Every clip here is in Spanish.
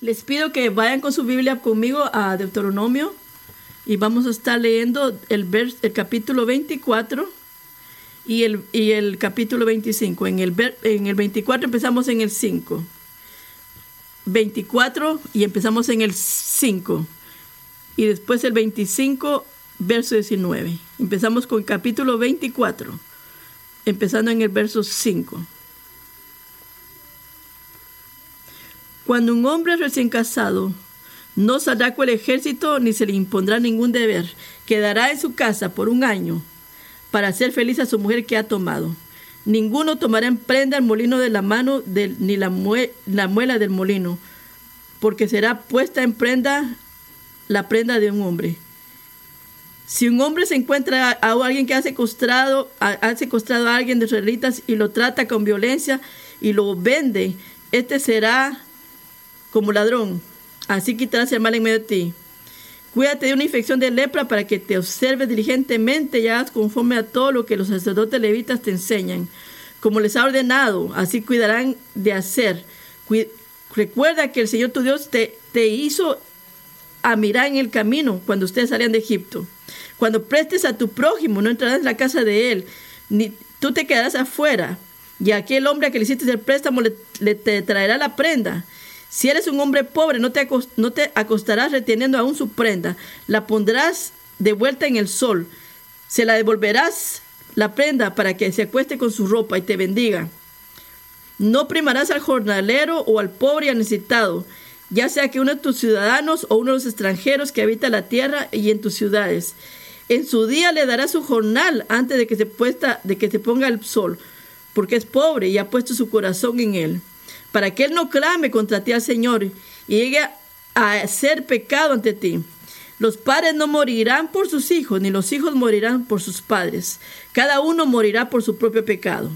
Les pido que vayan con su Biblia conmigo a Deuteronomio y vamos a estar leyendo el, vers- el capítulo 24 y el, y el capítulo 25. En el, en el 24 empezamos en el 5. 24 y empezamos en el 5. Y después el 25, verso 19. Empezamos con el capítulo 24, empezando en el verso 5. Cuando un hombre recién casado no saldrá con el ejército ni se le impondrá ningún deber, quedará en su casa por un año para hacer feliz a su mujer que ha tomado. Ninguno tomará en prenda el molino de la mano ni la, mue- la muela del molino, porque será puesta en prenda la prenda de un hombre. Si un hombre se encuentra a, a alguien que ha secuestrado, a- ha secuestrado a alguien de israelitas y lo trata con violencia y lo vende, este será como ladrón. Así quitarás el mal en medio de ti. Cuídate de una infección de lepra para que te observes diligentemente y hagas conforme a todo lo que los sacerdotes levitas te enseñan. Como les ha ordenado, así cuidarán de hacer. Recuerda que el Señor tu Dios te, te hizo a mirar en el camino cuando ustedes salían de Egipto. Cuando prestes a tu prójimo, no entrarás en la casa de él, ni tú te quedarás afuera. Y aquel hombre a que le hiciste el préstamo le, le- te traerá la prenda. Si eres un hombre pobre, no te, acos- no te acostarás reteniendo aún su prenda. La pondrás de vuelta en el sol. Se la devolverás la prenda para que se acueste con su ropa y te bendiga. No primarás al jornalero o al pobre y al necesitado, ya sea que uno de tus ciudadanos o uno de los extranjeros que habita la tierra y en tus ciudades. En su día le darás su jornal antes de que se puesta, de que se ponga el sol, porque es pobre y ha puesto su corazón en él, para que él no clame contra ti al Señor y llegue a hacer pecado ante ti. Los padres no morirán por sus hijos, ni los hijos morirán por sus padres. Cada uno morirá por su propio pecado.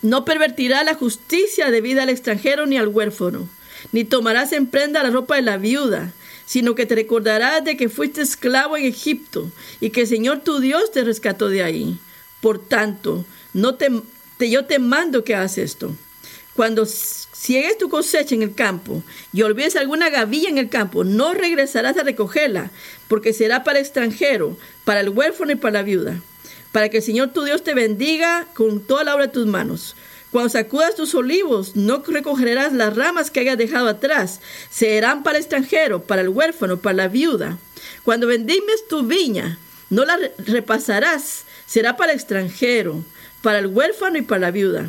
No pervertirá la justicia debida al extranjero ni al huérfano, ni tomarás en prenda la ropa de la viuda, sino que te recordarás de que fuiste esclavo en Egipto y que el Señor tu Dios te rescató de ahí. Por tanto, no te- yo te mando que hagas esto. Cuando ciegues tu cosecha en el campo y olvides alguna gavilla en el campo, no regresarás a recogerla, porque será para extranjero, para el huérfano y para la viuda para que el Señor tu Dios te bendiga con toda la obra de tus manos. Cuando sacudas tus olivos, no recogerás las ramas que hayas dejado atrás. Serán para el extranjero, para el huérfano, para la viuda. Cuando bendimes tu viña, no la re- repasarás. Será para el extranjero, para el huérfano y para la viuda.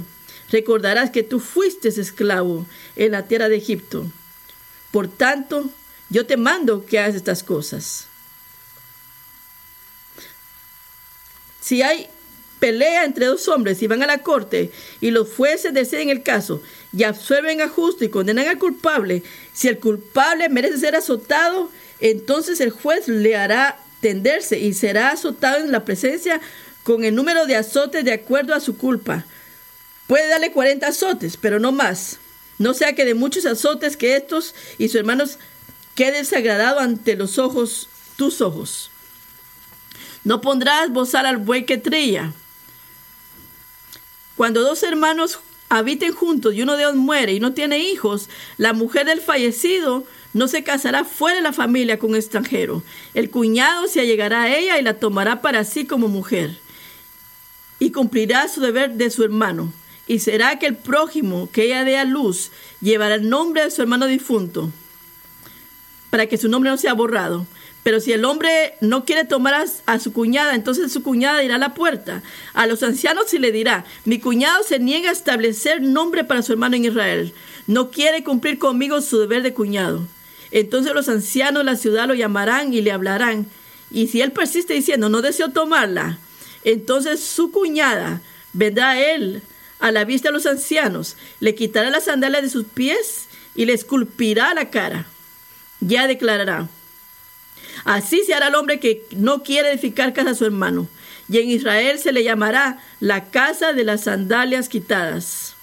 Recordarás que tú fuiste esclavo en la tierra de Egipto. Por tanto, yo te mando que hagas estas cosas. Si hay pelea entre dos hombres y van a la corte y los jueces deciden el caso y absuelven a justo y condenan al culpable, si el culpable merece ser azotado, entonces el juez le hará tenderse y será azotado en la presencia con el número de azotes de acuerdo a su culpa. Puede darle 40 azotes, pero no más. No sea que de muchos azotes que estos y sus hermanos quede desagradado ante los ojos, tus ojos. No pondrás bozal al buey que trilla. Cuando dos hermanos habiten juntos y uno de ellos muere y no tiene hijos, la mujer del fallecido no se casará fuera de la familia con un extranjero. El cuñado se allegará a ella y la tomará para sí como mujer y cumplirá su deber de su hermano. Y será que el prójimo que ella dé a luz llevará el nombre de su hermano difunto, para que su nombre no sea borrado. Pero si el hombre no quiere tomar a, su cuñada, entonces su cuñada irá a la puerta. A los ancianos se le dirá, mi cuñado se niega a establecer nombre para su hermano en Israel. No quiere cumplir conmigo su deber de cuñado. Entonces los ancianos de la ciudad lo llamarán y le hablarán. Y si él persiste diciendo, no deseo tomarla, entonces su cuñada vendrá a él a la vista de los ancianos, le quitará las sandalias de sus pies y le esculpirá la cara. Ya declarará. Así se hará el hombre que no quiere edificar casa a su hermano. Y en Israel se le llamará la casa de las sandalias quitadas.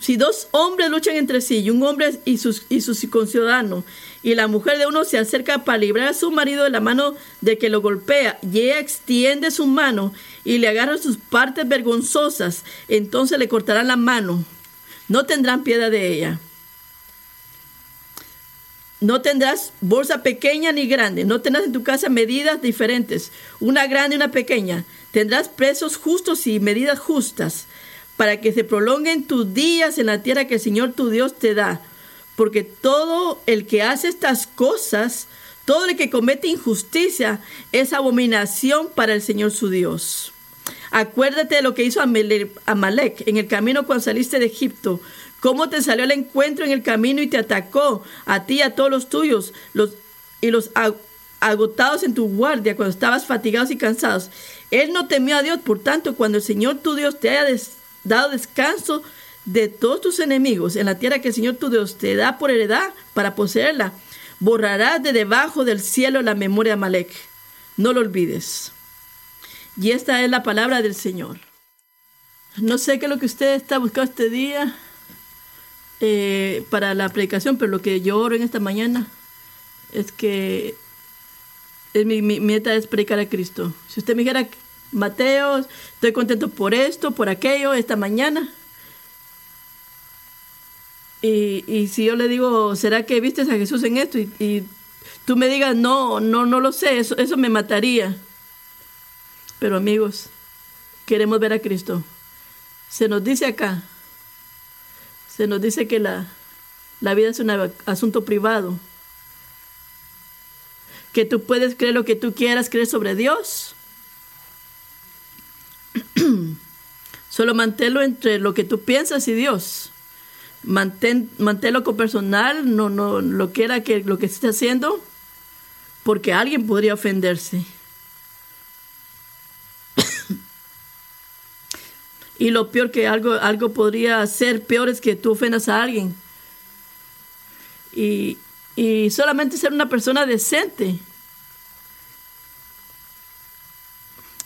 Si dos hombres luchan entre sí, y un hombre y sus, y sus conciudadanos, y la mujer de uno se acerca para librar a su marido de la mano de que lo golpea, y ella extiende su mano y le agarra sus partes vergonzosas, entonces le cortarán la mano. no tendrán piedad de ella. No tendrás bolsa pequeña ni grande, no tendrás en tu casa medidas diferentes, una grande y una pequeña. Tendrás precios justos y medidas justas, para que se prolonguen tus días en la tierra que el Señor tu Dios te da. Porque todo el que hace estas cosas, todo el que comete injusticia, es abominación para el Señor su Dios. Acuérdate de lo que hizo Amalek en el camino cuando saliste de Egipto cómo te salió el encuentro en el camino y te atacó a ti y a todos los tuyos, y los agotados en tu guardia cuando estabas fatigados y cansados. Él no temió a Dios, por tanto, cuando el Señor tu Dios te haya dado descanso de todos tus enemigos en la tierra que el Señor tu Dios te da por heredad para poseerla, borrarás de debajo del cielo la memoria de Amalek. No lo olvides. Y esta es la palabra del Señor. No sé qué es lo que usted está buscando este día. Eh, para la predicación, pero lo que yo oro en esta mañana es que es mi, meta es predicar a Cristo. Si usted me dijera, Mateo, estoy contento por esto, por aquello, esta mañana. Y, si yo le digo, ¿será que viste a Jesús en esto? Y, tú me digas, no, no, no lo sé, eso me mataría. Pero amigos, queremos ver a Cristo. Se nos dice acá, se nos dice que la, vida es un asunto privado. Que tú puedes creer lo que tú quieras creer sobre Dios. Solo manténlo entre lo que tú piensas y Dios. Mantén, manténlo con personal, no, no lo quiera que lo que esté haciendo, porque alguien podría ofenderse. Y lo peor que algo, algo podría ser peor es que tú ofendas a alguien. Y, solamente ser una persona decente.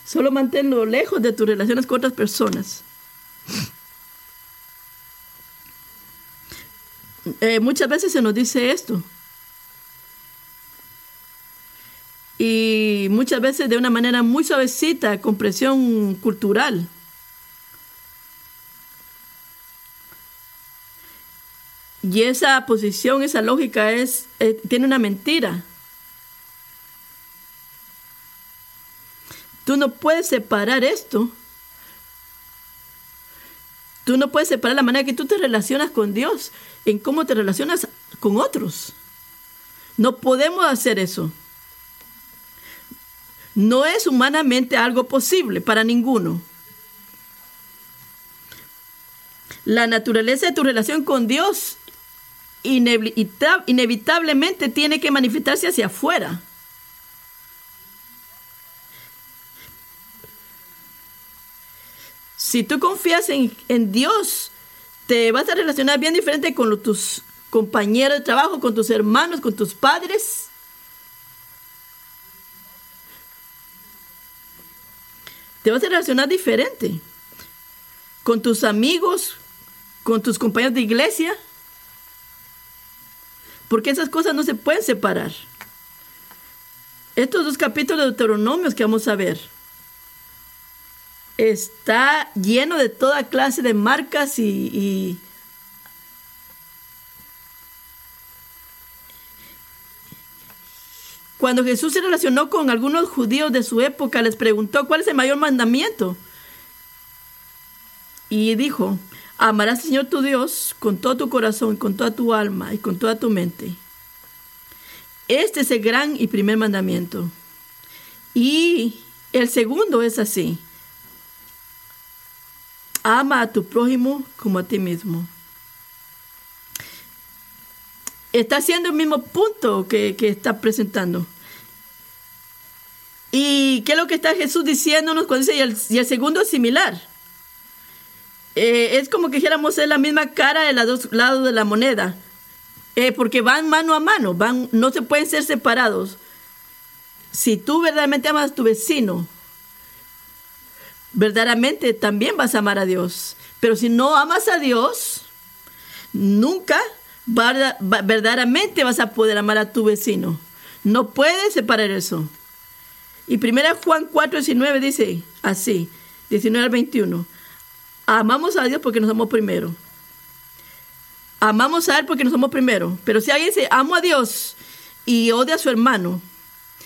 Solo manténlo lejos de tus relaciones con otras personas. Eh, muchas veces se nos dice esto. Y muchas veces de una manera muy suavecita, con presión cultural. Y esa posición, esa lógica es, eh, tiene una mentira. Tú no puedes separar esto. Tú no puedes separar la manera que tú te relacionas con Dios en cómo te relacionas con otros. No podemos hacer eso. No es humanamente algo posible para ninguno. La naturaleza de tu relación con Dios inevitablemente tiene que manifestarse hacia afuera. Si tú confías en, Dios, te vas a relacionar bien diferente con tus compañeros de trabajo, con tus hermanos, con tus padres. Te vas a relacionar diferente con tus amigos, con tus compañeros de iglesia. Porque esas cosas no se pueden separar. Estos dos capítulos de Deuteronomios que vamos a ver está lleno de toda clase de marcas y, Cuando Jesús se relacionó con algunos judíos de su época, les preguntó cuál es el mayor mandamiento. Y dijo, Amarás al Señor tu Dios con todo tu corazón, con toda tu alma y con toda tu mente. Este es el gran y primer mandamiento. Y el segundo es así. Ama a tu prójimo como a ti mismo. Está haciendo el mismo punto que, está presentando. ¿Y qué es lo que está Jesús diciéndonos cuando dice, y el segundo es similar? Eh, es como que dijéramos es la misma cara de los dos lados de la moneda, eh, porque van mano a mano, van, no se pueden ser separados. Si tú verdaderamente amas a tu vecino, verdaderamente también vas a amar a Dios. Pero si no amas a Dios, nunca verdaderamente vas a poder amar a tu vecino. No puedes separar eso. Y 1 Juan 4, 19 dice así, 19 al 21. Amamos a Dios porque nos amó primero. amamos a Él porque nos somos primero. Pero si alguien dice, amo a Dios y odia a su hermano,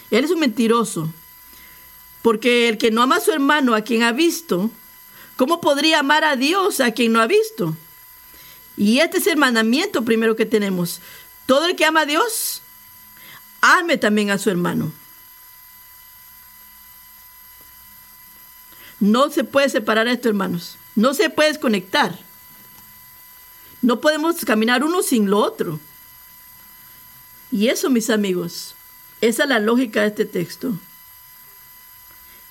Él es un mentiroso. Porque el que no ama a su hermano, a quien ha visto, ¿cómo podría amar a Dios a quien no ha visto? Y este es el mandamiento primero que tenemos. Todo el que ama a Dios, ame también a su hermano. No se puede separar esto, hermanos. No se puede desconectar. No podemos caminar uno sin lo otro. Y eso, mis amigos, esa es la lógica de este texto.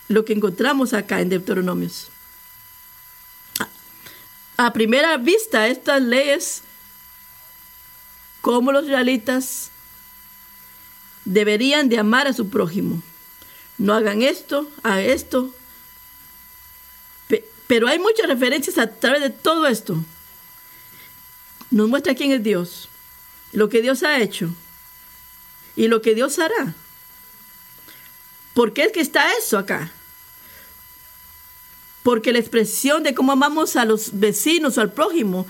Lo que encontramos acá en Deuteronomios. A primera vista, estas leyes, como los israelitas deberían de amar a su prójimo. No hagan esto, a esto. Pero hay muchas referencias a través de todo esto nos muestra quién es Dios, lo que Dios ha hecho y lo que Dios hará. ¿Por qué es que está eso acá? Porque la expresión de cómo amamos a los vecinos o al prójimo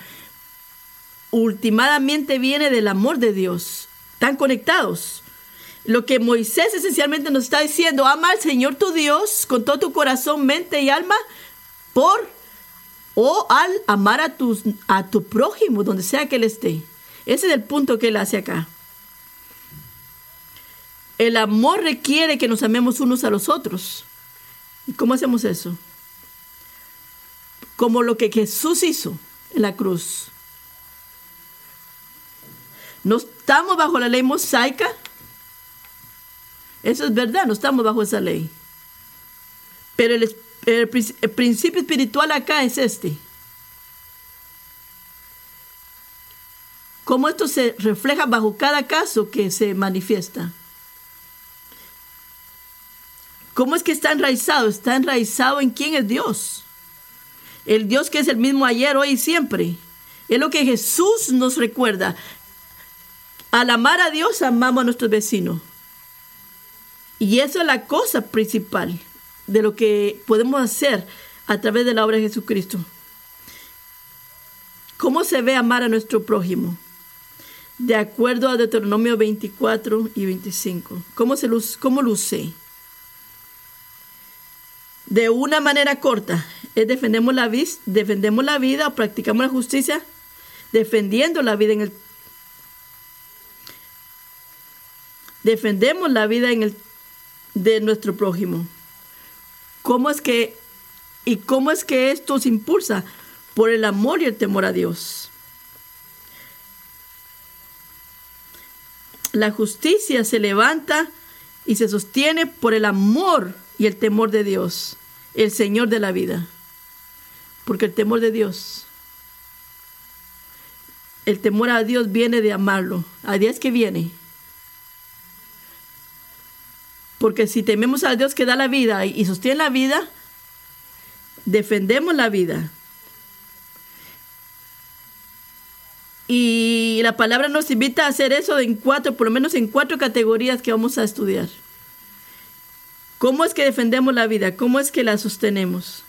últimamente viene del amor de Dios. Están conectados. Lo que Moisés esencialmente nos está diciendo, ama al Señor tu Dios con todo tu corazón, mente y alma por o al amar a, tus, a tu prójimo, donde sea que él esté. Ese es el punto que él hace acá. El amor requiere que nos amemos unos a los otros. ¿Y cómo hacemos eso? Como lo que Jesús hizo en la cruz. No estamos bajo la ley mosaica. Eso es verdad, no estamos bajo esa ley. Pero el Espíritu el, principio espiritual acá es este. Cómo esto se refleja bajo cada caso que se manifiesta. ¿Cómo es que está enraizado? Está enraizado en quién es Dios. El Dios que es el mismo ayer, hoy y siempre. Es lo que Jesús nos recuerda. Al amar a Dios, amamos a nuestros vecinos. Y eso es la cosa principal de lo que podemos hacer a través de la obra de Jesucristo. ¿Cómo se ve amar a nuestro prójimo? De acuerdo a Deuteronomio 24 y 25. ¿Cómo, se luce, cómo luce? De una manera corta, es defendemos la, defendemos la vida o practicamos la justicia, defendiendo la vida en el defendemos la vida en el de nuestro prójimo. ¿Cómo es que y cómo es que esto se impulsa? Por el amor y el temor a Dios. La justicia se levanta y se sostiene por el amor y el temor de Dios, el Señor de la vida. Porque el temor de Dios, el temor a Dios viene de amarlo. A Dios que viene. Porque si tememos al Dios que da la vida y sostiene la vida, defendemos la vida. Y la palabra nos invita a hacer eso en cuatro, por lo menos en cuatro categorías que vamos a estudiar. ¿Cómo es que defendemos la vida? ¿Cómo es que la sostenemos?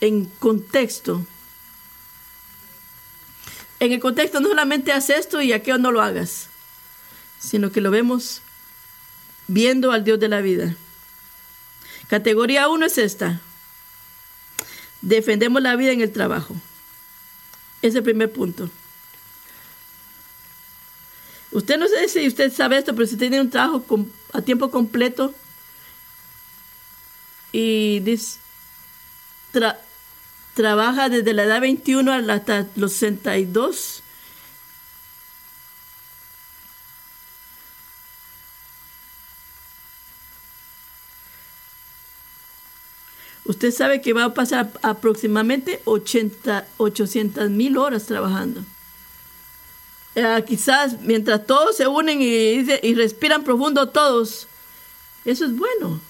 En contexto. En el contexto no solamente haz esto y aquello no lo hagas, sino que lo vemos viendo al Dios de la vida. Categoría 1 es esta. Defendemos la vida en el trabajo. Es el primer punto. Usted no sé si usted sabe esto, pero si tiene un trabajo a tiempo completo y trabaja desde la edad 21 hasta los 62, usted sabe que va a pasar aproximadamente 80, 800 mil horas trabajando. Eh, quizás mientras todos se unen y, y respiran profundo todos, eso es bueno.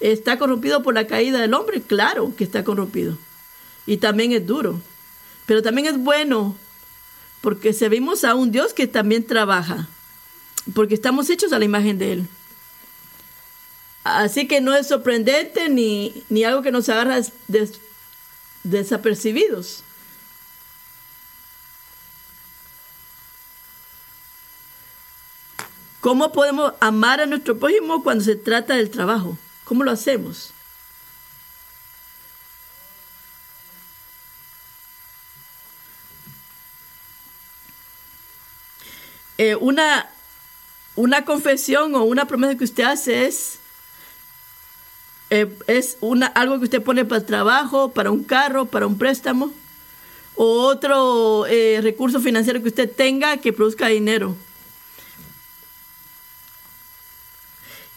¿Está corrompido por la caída del hombre? Claro que está corrompido. Y también es duro. Pero también es bueno porque servimos a un Dios que también trabaja. Porque estamos hechos a la imagen de Él. Así que no es sorprendente ni, ni algo que nos agarra desapercibidos. ¿Cómo podemos amar a nuestro prójimo cuando se trata del trabajo? ¿Cómo lo hacemos? Eh, una, una confesión o una promesa que usted hace es, eh, es una, algo que usted pone para el trabajo, para un carro, para un préstamo o otro eh, recurso financiero que usted tenga que produzca dinero.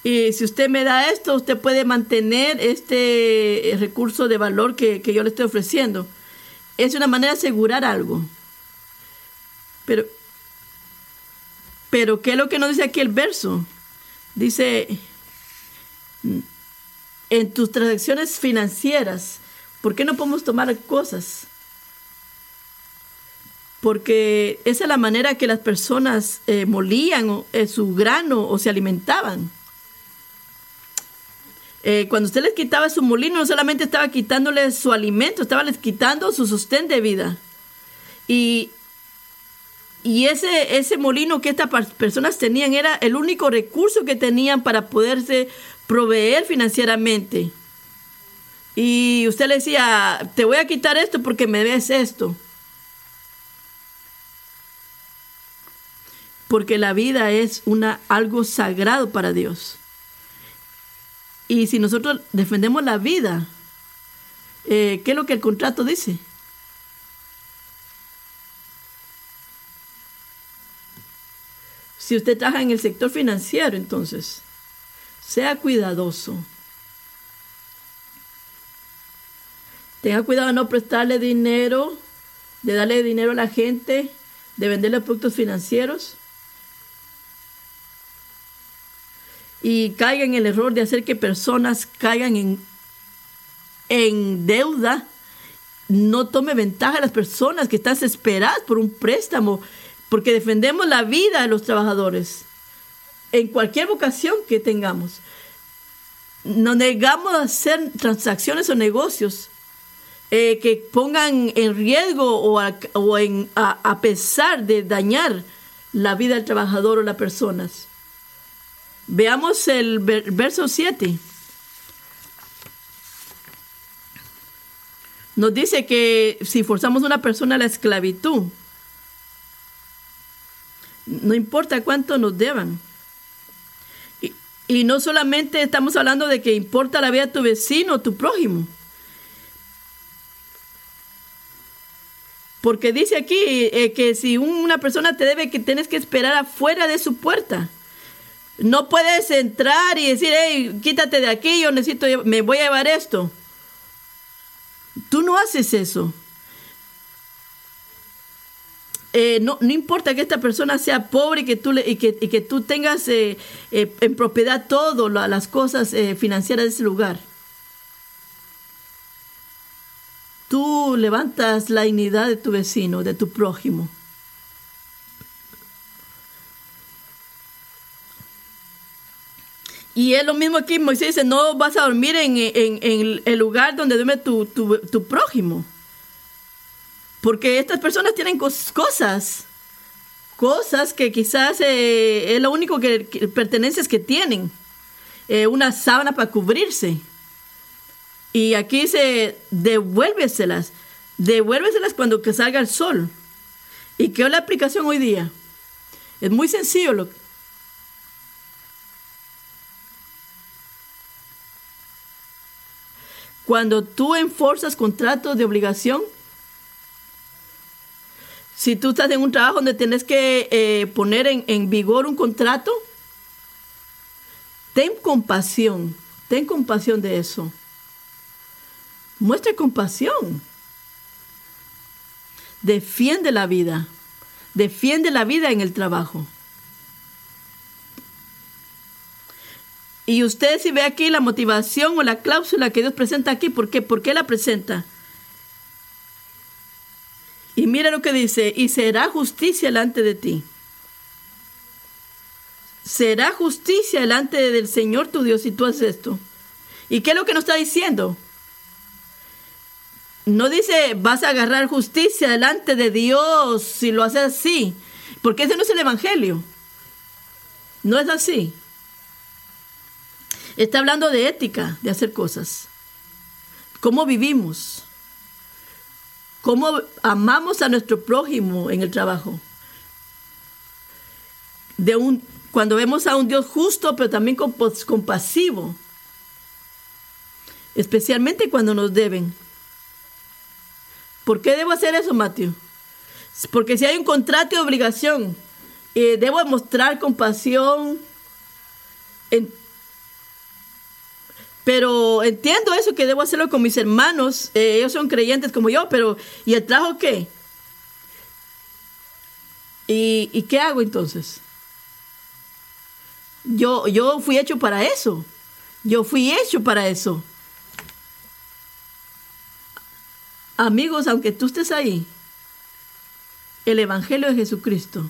Y si usted me da esto, usted puede mantener este recurso de valor que, que yo le estoy ofreciendo. Es una manera de asegurar algo. Pero pero ¿qué es lo que nos dice aquí el verso? Dice, en tus transacciones financieras, ¿por qué no podemos tomar cosas? Porque esa es la manera que las personas eh, molían eh, su grano o se alimentaban. Eh, cuando usted les quitaba su molino, no solamente estaba quitándoles su alimento, estaba les quitando su sostén de vida. Y ese, ese molino que estas personas tenían era el único recurso que tenían para poderse proveer financieramente. Y usted le decía, te voy a quitar esto porque me ves esto. Porque la vida es una, algo sagrado para Dios. Y si nosotros defendemos la vida, eh, ¿qué es lo que el contrato dice? Si usted trabaja en el sector financiero, entonces, sea cuidadoso. Tenga cuidado de no prestarle dinero, de darle dinero a la gente, de venderle productos financieros. Y caiga en el error de hacer que personas caigan en, en deuda. No tome ventaja a las personas que están desesperadas por un préstamo porque defendemos la vida de los trabajadores en cualquier vocación que tengamos. No negamos a hacer transacciones o negocios eh, que pongan en riesgo o, a, en, a, pesar de dañar la vida del trabajador o las personas. Veamos el verso 7. Nos dice que si forzamos a una persona a la esclavitud, no importa cuánto nos deban. Y, no solamente estamos hablando de que importa la vida de tu vecino, tu prójimo. Porque dice aquí eh, que si una persona te debe, que tienes que esperar afuera de su puerta. No puedes entrar y decir, hey, quítate de aquí, yo necesito, me voy a llevar esto. Tú no haces eso. Eh, no, no, importa que esta persona sea pobre y que tú, y que, y que tú tengas eh, eh, en propiedad todo, las cosas financieras de ese lugar. Tú levantas la dignidad de tu vecino, de tu prójimo. Y es lo mismo aquí, Moisés dice, no vas a dormir en, el lugar donde duerme tu, tu prójimo. Porque estas personas tienen cosas, cosas que quizás eh, es lo único que, pertenencias que tienen. Eh, una sábana para cubrirse. Y aquí dice, devuélveselas. Devuélveselas cuando que salga el sol. ¿Y qué es la aplicación hoy día? Es muy sencillo. Lo, cuando tú enforzas contratos de obligación, si tú estás en un trabajo donde tienes que eh, poner en, vigor un contrato, ten compasión, ten compasión de eso. Muestra compasión. Defiende la vida. Defiende la vida en el trabajo. Y usted si ve aquí la motivación o la cláusula que Dios presenta aquí, ¿por qué? ¿Por qué la presenta? Y mira lo que dice, y será justicia delante de ti. Será justicia delante del Señor tu Dios si tú haces esto. ¿Y qué es lo que nos está diciendo? No dice vas a agarrar justicia delante de Dios si lo haces así, porque ese no es el Evangelio. No es así. Está hablando de ética, de hacer cosas. ¿Cómo vivimos? ¿Cómo amamos a nuestro prójimo en el trabajo? De un, cuando vemos a un Dios justo, pero también compasivo. Especialmente cuando nos deben. ¿Por qué debo hacer eso, Mateo? Porque si hay un contrato de obligación, eh, debo mostrar compasión. Pero entiendo eso que debo hacerlo con mis hermanos. Eh, ellos son creyentes como yo, pero ¿y el trabajo qué? ¿Y, ¿Y, qué hago entonces? Yo, yo fui hecho para eso. Yo fui hecho para eso. Amigos, aunque tú estés ahí, el Evangelio de Jesucristo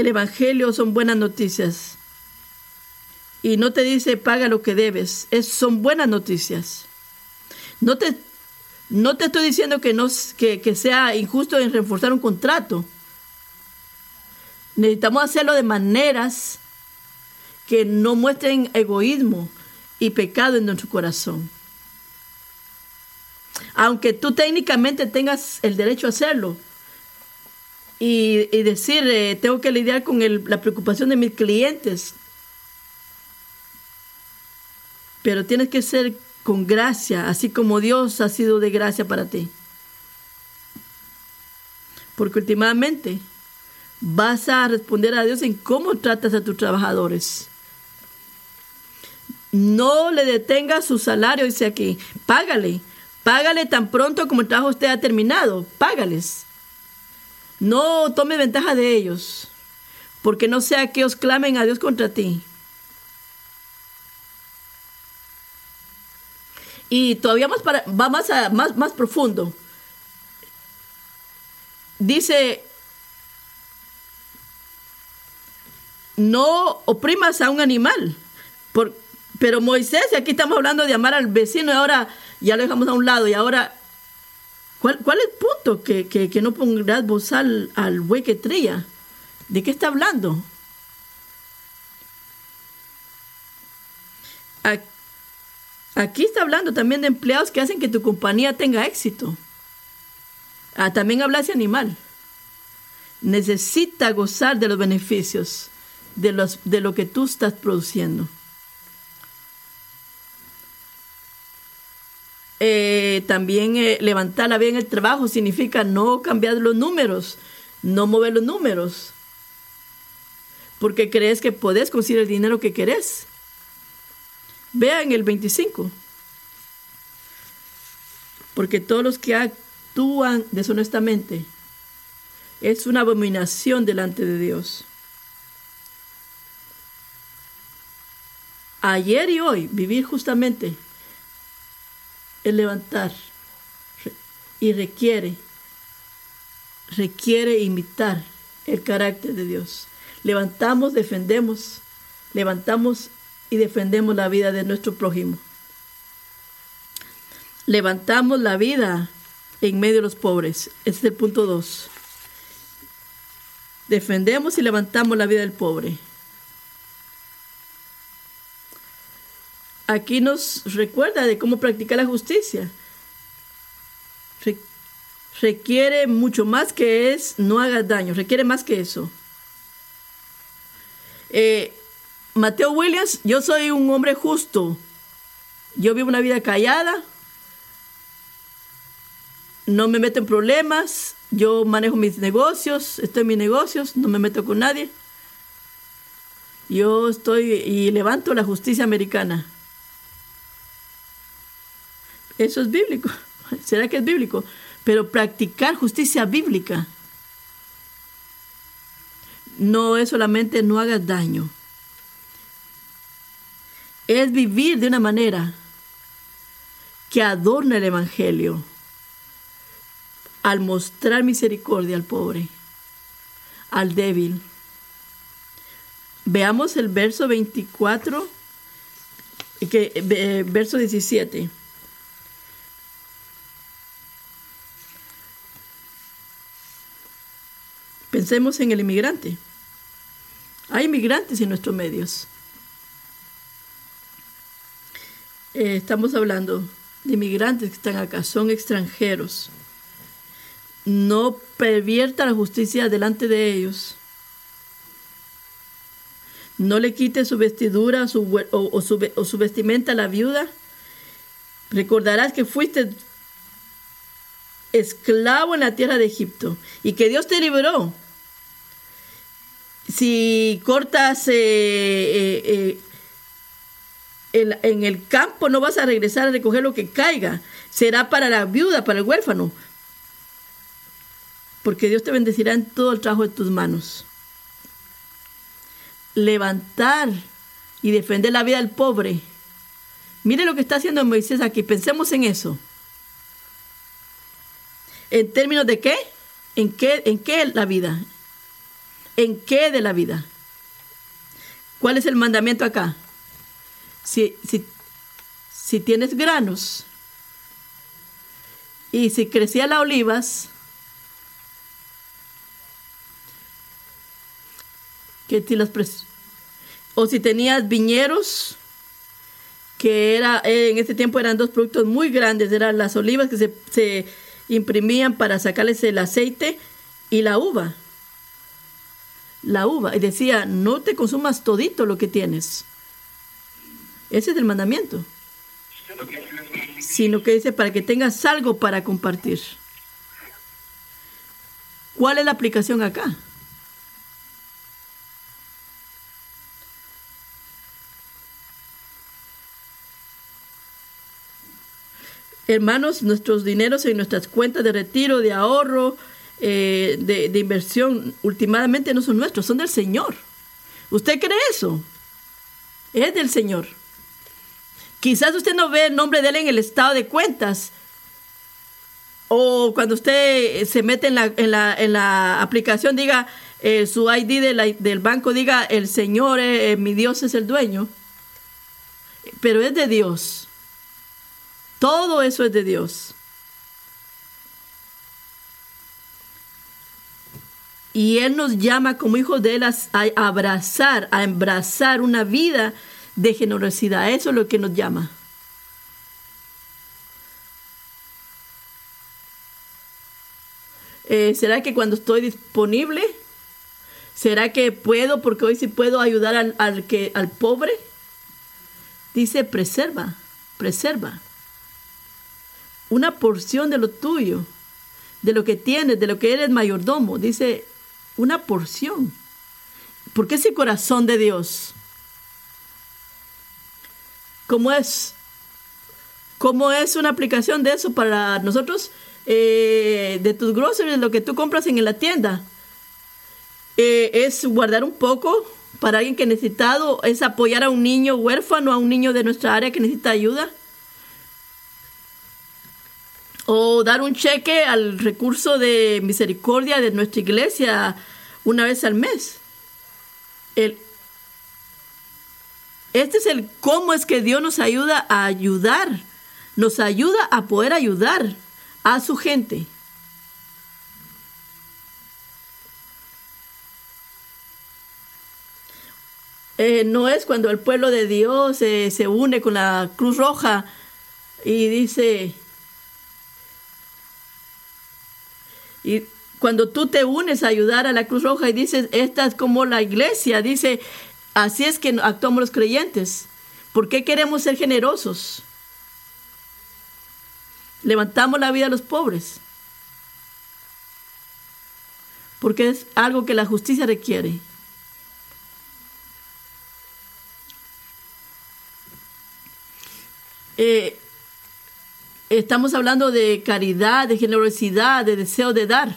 el Evangelio son buenas noticias. Y no te dice paga lo que debes, es, son buenas noticias. No te, no te estoy diciendo que, no, que, que sea injusto en reforzar un contrato. Necesitamos hacerlo de maneras que no muestren egoísmo y pecado en nuestro corazón. Aunque tú técnicamente tengas el derecho a hacerlo y, decir, eh, tengo que lidiar con la preocupación de mis clientes, pero tienes que ser con gracia, así como Dios ha sido de gracia para ti. Porque últimamente vas a responder a Dios en cómo tratas a tus trabajadores. No le detengas su salario, dice aquí. Págale. Págale tan pronto como el trabajo esté terminado. Págales. No tome ventaja de ellos. Porque no sea que os clamen a Dios contra ti. Y todavía más para, va más, más, más profundo. Dice no oprimas a un animal. pero Moisés, aquí estamos hablando de amar al vecino y ahora ya lo dejamos a un lado y ahora, ¿cuál, cuál es el punto? Que, que, no pongas bozal al buey que trilla. ¿De qué está hablando? Aquí está hablando también de empleados que hacen que tu compañía tenga éxito. Ah, también habla ese animal. Necesita gozar de los beneficios de, los, de lo que tú estás produciendo. Eh, también eh, levantar la vida en el trabajo significa no cambiar los números, no mover los números, porque crees que podés conseguir el dinero que querés. Vean el 25. Porque todos los que actúan deshonestamente es una abominación delante de Dios. ayer y hoy, vivir justamente, es levantar y requiere, requiere imitar el carácter de Dios. Levantamos, defendemos, levantamos y defendemos la vida de nuestro prójimo. Levantamos la vida en medio de los pobres. Ese es el punto 2. Defendemos y levantamos la vida del pobre. Aquí nos recuerda de cómo practicar la justicia. requiere mucho más que es no hagas daño, requiere más que eso. Eh, Mateo Williams, yo soy un hombre justo. Yo vivo una vida callada. No me meto en problemas. Yo manejo mis negocios. Estoy en mis negocios. No me meto con nadie. Yo estoy y levanto la justicia americana. Eso es bíblico. ¿Será que es bíblico? Pero practicar justicia bíblica no es solamente no hagas daño. Es vivir de una manera que adorna el Evangelio al mostrar misericordia al pobre, al débil. Veamos el verso 24 que eh, verso 17. Pensemos en el inmigrante. Hay inmigrantes en nuestros medios. Eh, estamos hablando de inmigrantes que están acá, son extranjeros. No pervierta la justicia delante de ellos. No le quite su vestidura o, su, o su vestimenta a la viuda. Recordarás que fuiste esclavo en la tierra de Egipto y que Dios te liberó si cortas eh, eh, eh, en el campo, no vas a regresar a recoger lo que caiga. Será para la viuda, para el huérfano. Porque Dios te bendecirá en todo el trabajo de tus manos. Levantar y defender la vida del pobre. Mire lo que está haciendo Moisés aquí. Pensemos en eso. ¿En términos de qué? ¿En qué, en qué la vida? ¿En qué de la vida? ¿Cuál es el mandamiento acá? Si, si, tienes granos y si crecía las olivas, que las o si tenías viñeros, que era en ese tiempo eran dos productos muy grandes, eran las olivas que se, se imprimían para sacarles el aceite y la uva la uva y decía, no te consumas todito lo que tienes. Ese es el mandamiento. Sino que dice para que tengas algo para compartir. ¿Cuál es la aplicación acá? Hermanos, nuestros dineros en nuestras cuentas de retiro, de ahorro, eh, de, inversión últimamente no son nuestros, son del Señor. ¿Usted cree eso? Es del Señor. Quizás usted no ve el nombre de él en el estado de cuentas. O cuando usted se mete en la, en la, en la aplicación, diga eh, su ID del banco, diga el Señor, eh, mi Dios es el dueño. Pero es de Dios. Todo eso es de Dios. Y Él nos llama como hijos de Él a, abrazar, a embrazar una vida de generosidad. Eso es lo que nos llama. Eh, ¿Será que cuando estoy disponible? ¿Será que puedo, porque hoy sí puedo ayudar al, al, que, al pobre? Dice, preserva, preserva. Una porción de lo tuyo, de lo que tienes, de lo que eres mayordomo. Dice, una porción. Porque ese corazón de Dios, ¿cómo es? ¿Cómo es una aplicación de eso para nosotros? Eh, de tus groceries, lo que tú compras en la tienda. Eh, es guardar un poco para alguien que necesitado, es apoyar a un niño huérfano, a un niño de nuestra área que necesita ayuda o dar un cheque al recurso de misericordia de nuestra iglesia una vez al mes. Este es el cómo es que Dios nos ayuda a ayudar, nos ayuda a poder ayudar a su gente. Eh, no es cuando el pueblo de Dios eh, se une con la Cruz Roja y dice, Y cuando tú te unes a ayudar a la Cruz Roja y dices, esta es como la iglesia, dice, así es que actuamos los creyentes. ¿Por qué queremos ser generosos? Levantamos la vida de los pobres. Porque es algo que la justicia requiere. Eh, Estamos hablando de caridad, de generosidad, de deseo de dar.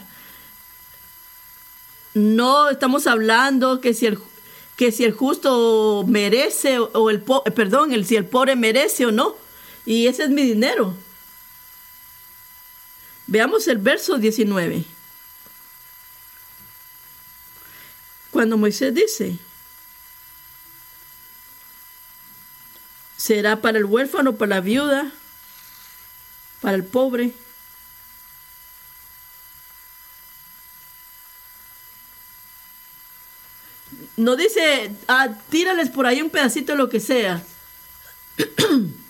No estamos hablando que si el, que si el justo merece o el perdón, el, si el pobre merece o no. Y ese es mi dinero. Veamos el verso 19. Cuando Moisés dice, será para el huérfano, para la viuda, para el pobre. No dice, ah, tírales por ahí un pedacito de lo que sea.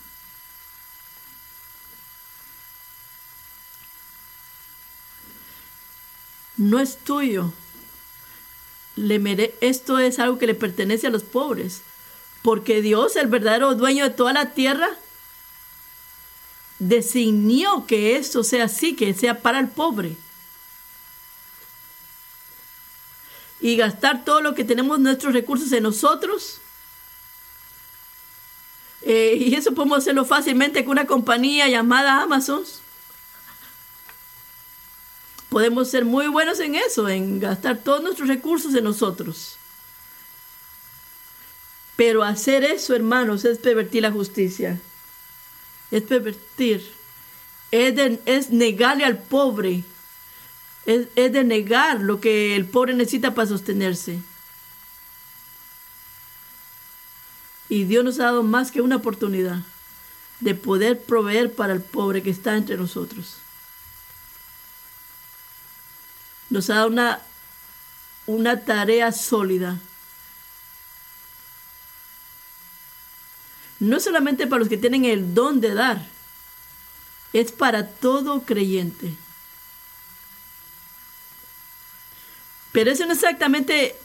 no es tuyo. Le mere esto es algo que le pertenece a los pobres. Porque Dios, el verdadero dueño de toda la tierra, designó que esto sea así, que sea para el pobre. Y gastar todo lo que tenemos, nuestros recursos en nosotros. Eh, y eso podemos hacerlo fácilmente con una compañía llamada Amazon. Podemos ser muy buenos en eso, en gastar todos nuestros recursos en nosotros. Pero hacer eso, hermanos, es pervertir la justicia. Es pervertir. Es, negarle al pobre. Es, es negar lo que el pobre necesita para sostenerse. Y Dios nos ha dado más que una oportunidad de poder proveer para el pobre que está entre nosotros. nos ha dado una, una tarea sólida. No solamente para los que tienen el don de dar, es para todo creyente. Pero eso no es exactamente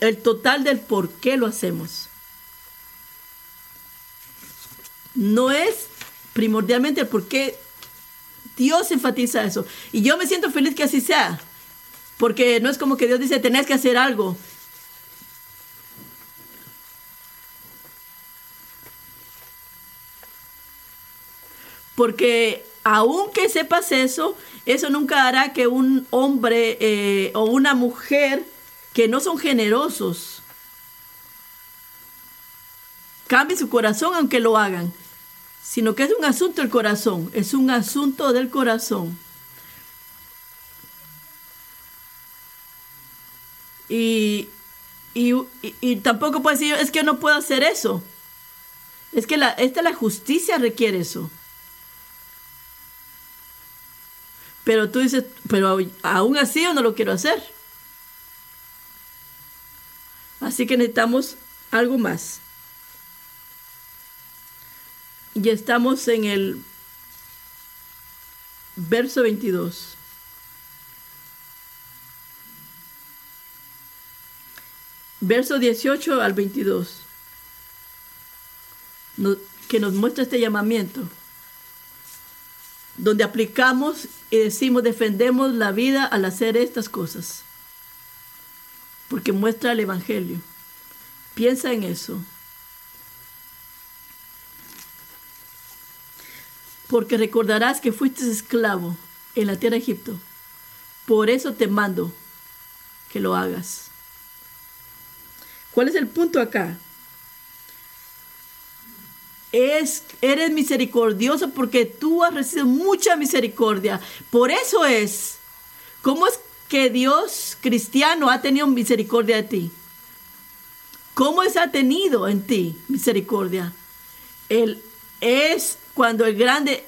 el total del por qué lo hacemos. No es primordialmente el por qué Dios enfatiza eso. Y yo me siento feliz que así sea. Porque no es como que Dios dice, tenés que hacer algo. Porque aunque sepas eso, eso nunca hará que un hombre eh, o una mujer que no son generosos cambie su corazón aunque lo hagan, sino que es un asunto del corazón, es un asunto del corazón. Y, tampoco puede decir, es que yo no puedo hacer eso. Es que la, esta la justicia requiere eso. Pero tú dices, pero aún así yo no lo quiero hacer. Así que necesitamos algo más. Y estamos en el verso 22. verso 18 al 22, que nos muestra este llamamiento, donde aplicamos y decimos, defendemos la vida al hacer estas cosas, porque muestra el Evangelio. Piensa en eso. Porque recordarás que fuiste esclavo en la tierra de Egipto. Por eso te mando que lo hagas. ¿Cuál es el punto acá? Es, eres misericordioso porque tú has recibido mucha misericordia. Por eso es. ¿Cómo es que Dios cristiano ha tenido misericordia de ti? ¿Cómo es ha tenido en ti misericordia? Él es cuando el grande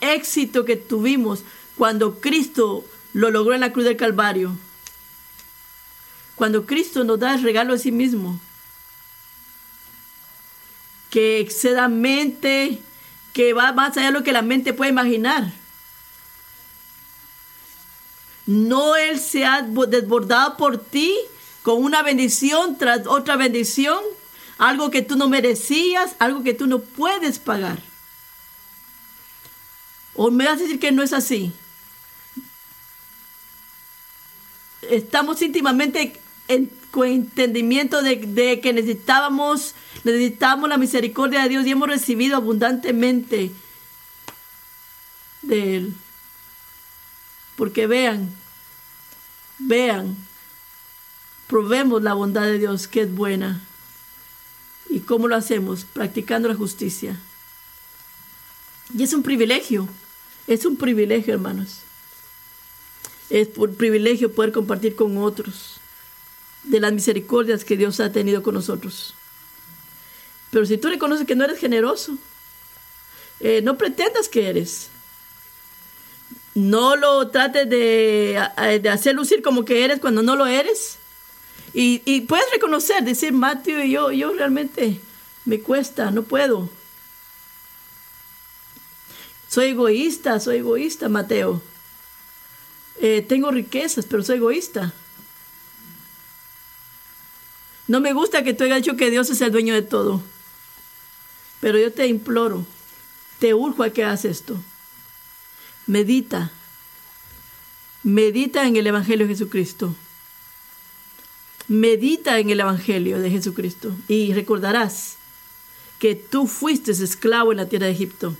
éxito que tuvimos, cuando Cristo lo logró en la cruz del Calvario cuando Cristo nos da el regalo de sí mismo, que exceda mente, que va más allá de lo que la mente puede imaginar. No Él se ha desbordado por ti con una bendición tras otra bendición, algo que tú no merecías, algo que tú no puedes pagar. ¿O me vas a decir que no es así? Estamos íntimamente con entendimiento de, que necesitábamos, necesitábamos la misericordia de Dios y hemos recibido abundantemente de Él. Porque vean, vean, probemos la bondad de Dios que es buena. ¿Y cómo lo hacemos? Practicando la justicia. Y es un privilegio, es un privilegio, hermanos. Es un privilegio poder compartir con otros de las misericordias que Dios ha tenido con nosotros. Pero si tú reconoces que no eres generoso, eh, no pretendas que eres. No lo trates de, de, hacer lucir como que eres cuando no lo eres. Y, puedes reconocer, decir, Mateo, yo, yo realmente me cuesta, no puedo. Soy egoísta, soy egoísta, Mateo. Eh, tengo riquezas, pero soy egoísta. No me gusta que tú hayas dicho que Dios es el dueño de todo. Pero yo te imploro, te urjo a que hagas esto. Medita. Medita en el Evangelio de Jesucristo. Medita en el Evangelio de Jesucristo y recordarás que tú fuiste esclavo en la tierra de Egipto,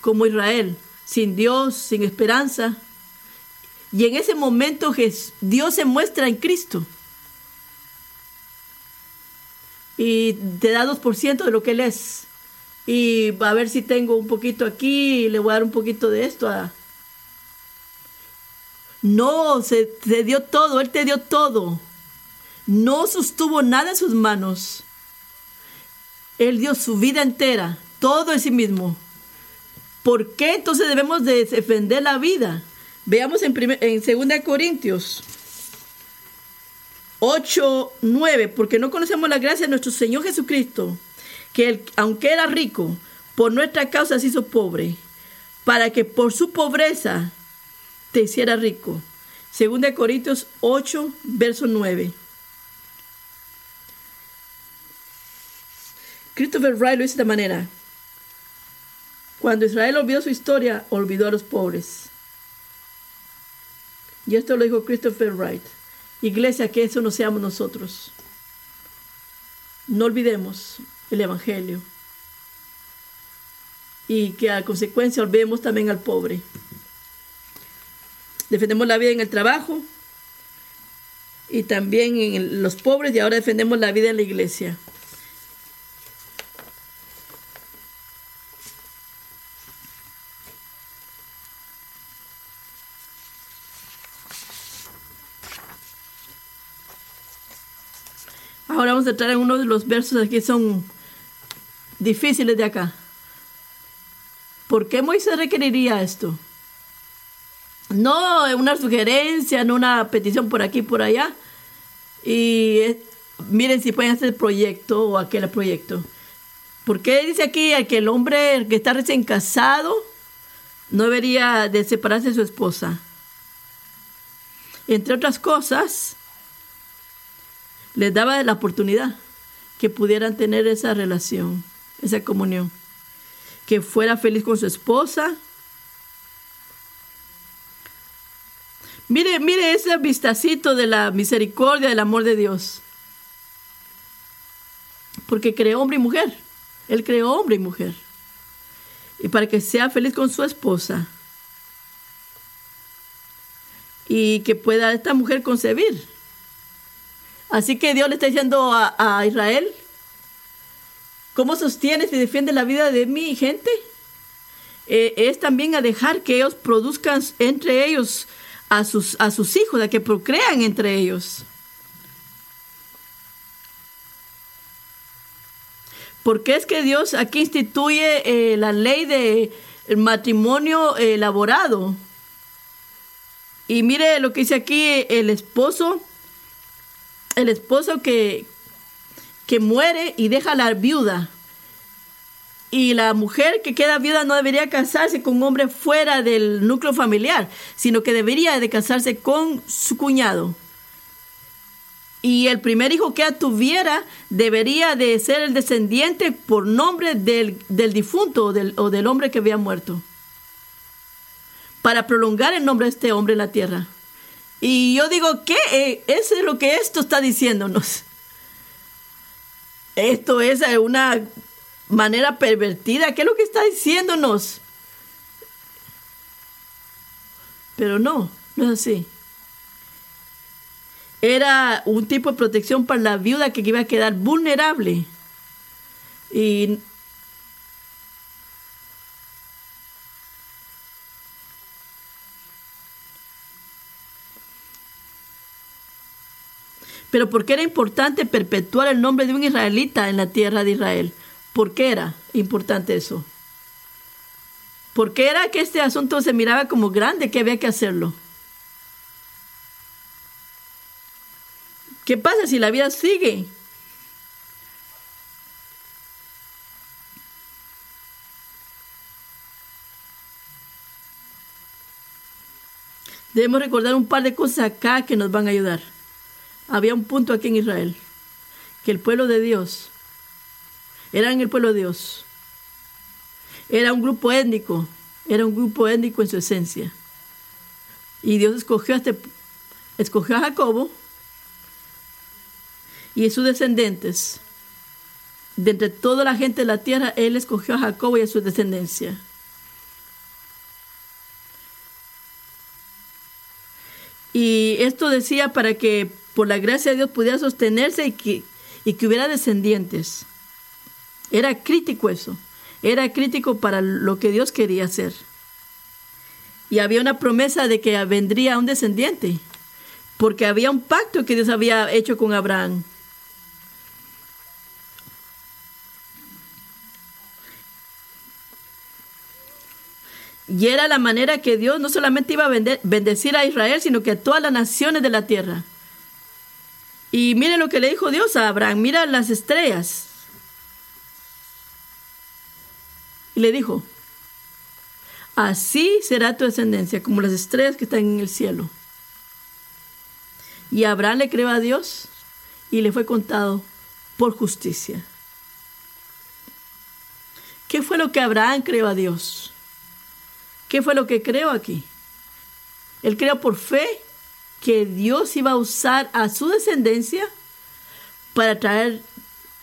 como Israel, sin Dios, sin esperanza. Y en ese momento Dios se muestra en Cristo y te da 2% de lo que Él es. Y a ver si tengo un poquito aquí le voy a dar un poquito de esto a... No, se, dio todo, Él te dio todo. No sostuvo nada en sus manos. Él dio su vida entera, todo en sí mismo. ¿Por qué entonces debemos de defender la vida? Veamos en, en 2 Corintios 8, 9, porque no conocemos la gracia de nuestro Señor Jesucristo, que él, aunque era rico, por nuestra causa se hizo pobre, para que por su pobreza te hiciera rico. 2 Corintios 8, verso 9. Christopher Wright lo dice de esta manera. Cuando Israel olvidó su historia, olvidó a los pobres. Y esto lo dijo Christopher Wright. Iglesia, que eso no seamos nosotros. No olvidemos el Evangelio. Y que a consecuencia olvidemos también al pobre. Defendemos la vida en el trabajo y también en los pobres y ahora defendemos la vida en la iglesia. Ahora vamos a entrar en uno de los versos que son difíciles de acá. ¿Por qué Moisés requeriría esto? No una sugerencia, no una petición por aquí por allá. Y eh, miren si pueden hacer el proyecto o aquel proyecto. ¿Por qué dice aquí que el hombre que está recién casado no debería de separarse de su esposa? Entre otras cosas, les daba la oportunidad que pudieran tener esa relación, esa comunión, que fuera feliz con su esposa. Mire, mire ese vistacito de la misericordia, del amor de Dios. Porque creó hombre y mujer. Él creó hombre y mujer. Y para que sea feliz con su esposa. Y que pueda esta mujer concebir. Así que Dios le está diciendo a, Israel, ¿cómo sostienes y defiendes la vida de mi gente? Eh, es también a dejar que ellos produzcan entre ellos a sus, a sus hijos, a que procrean entre ellos. Porque es que Dios aquí instituye eh, la ley de matrimonio elaborado. Y mire lo que dice aquí el esposo el esposo que, que muere y deja a la viuda. Y la mujer que queda viuda no debería casarse con un hombre fuera del núcleo familiar, sino que debería de casarse con su cuñado. Y el primer hijo que tuviera debería de ser el descendiente por nombre del, difunto o del, o del hombre que había muerto. Para prolongar el nombre de este hombre en la tierra. Y yo digo, ¿qué? Eh, eso es lo que esto está diciéndonos. Esto es una manera pervertida. ¿Qué es lo que está diciéndonos? Pero no, no es así. Era un tipo de protección para la viuda que iba a quedar vulnerable. Y Pero ¿por qué era importante perpetuar el nombre de un israelita en la tierra de Israel? ¿Por qué era importante eso? ¿Por qué era que este asunto se miraba como grande que había que hacerlo? ¿Qué pasa si la vida sigue? Debemos recordar un par de cosas acá que nos van a ayudar. Había un punto aquí en Israel, que el pueblo de Dios, era en el pueblo de Dios, era un grupo étnico, era un grupo étnico en su esencia. Y Dios escogió a, este, escogió a Jacobo y a sus descendientes. De entre toda la gente de la tierra, Él escogió a Jacobo y a su descendencia. Y esto decía para que por la gracia de Dios pudiera sostenerse y que, y que hubiera descendientes. Era crítico eso. Era crítico para lo que Dios quería hacer. Y había una promesa de que vendría un descendiente, porque había un pacto que Dios había hecho con Abraham. Y era la manera que Dios no solamente iba a bendecir a Israel, sino que a todas las naciones de la tierra. Y miren lo que le dijo Dios a Abraham, mira las estrellas. Y le dijo, así será tu descendencia, como las estrellas que están en el cielo. Y Abraham le creó a Dios y le fue contado por justicia. ¿Qué fue lo que Abraham creó a Dios? ¿Qué fue lo que creo aquí? Él creó por fe que Dios iba a usar a su descendencia para traer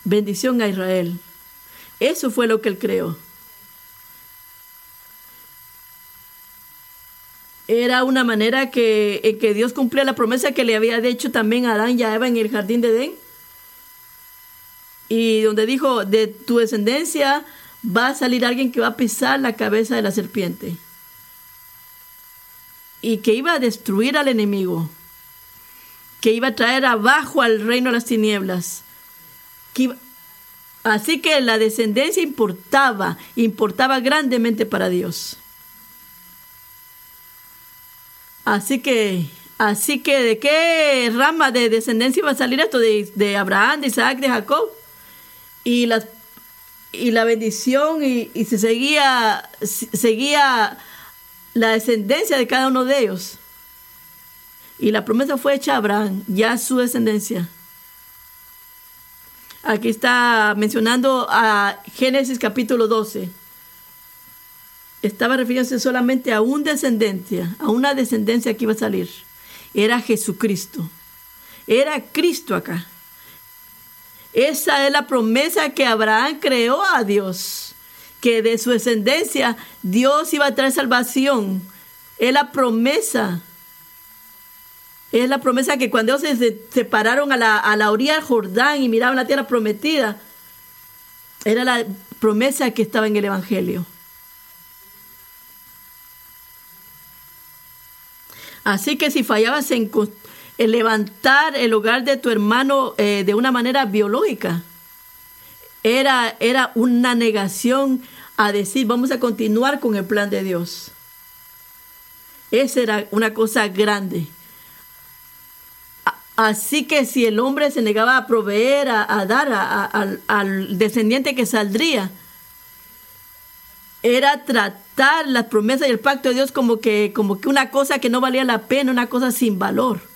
bendición a Israel. Eso fue lo que él creó. Era una manera que, en que Dios cumplía la promesa que le había hecho también a Adán y a Eva en el jardín de Edén. Y donde dijo, de tu descendencia va a salir alguien que va a pisar la cabeza de la serpiente y que iba a destruir al enemigo, que iba a traer abajo al reino de las tinieblas. Así que la descendencia importaba, importaba grandemente para Dios. Así que, así que, ¿de qué rama de descendencia iba a salir esto? De, Abraham, de Isaac, de Jacob. Y, las, y la bendición y, y se seguía, seguía la descendencia de cada uno de ellos. Y la promesa fue hecha a Abraham, ya su descendencia. Aquí está mencionando a Génesis capítulo 12. Estaba refiriéndose solamente a un descendencia, a una descendencia que iba a salir. Era Jesucristo. Era Cristo acá. Esa es la promesa que Abraham creó a Dios que de su descendencia Dios iba a traer salvación. Es la promesa. Es la promesa que cuando ellos se separaron a la, orilla del Jordán y miraban la tierra prometida, era la promesa que estaba en el Evangelio. Así que si fallabas en, levantar el hogar de tu hermano eh, de una manera biológica, era, era una negación a decir, vamos a continuar con el plan de Dios. Esa era una cosa grande. Así que si el hombre se negaba a proveer, a, dar al descendiente que saldría, era tratar las promesas y el pacto de Dios como que, como que una cosa que no valía la pena, una cosa sin valor.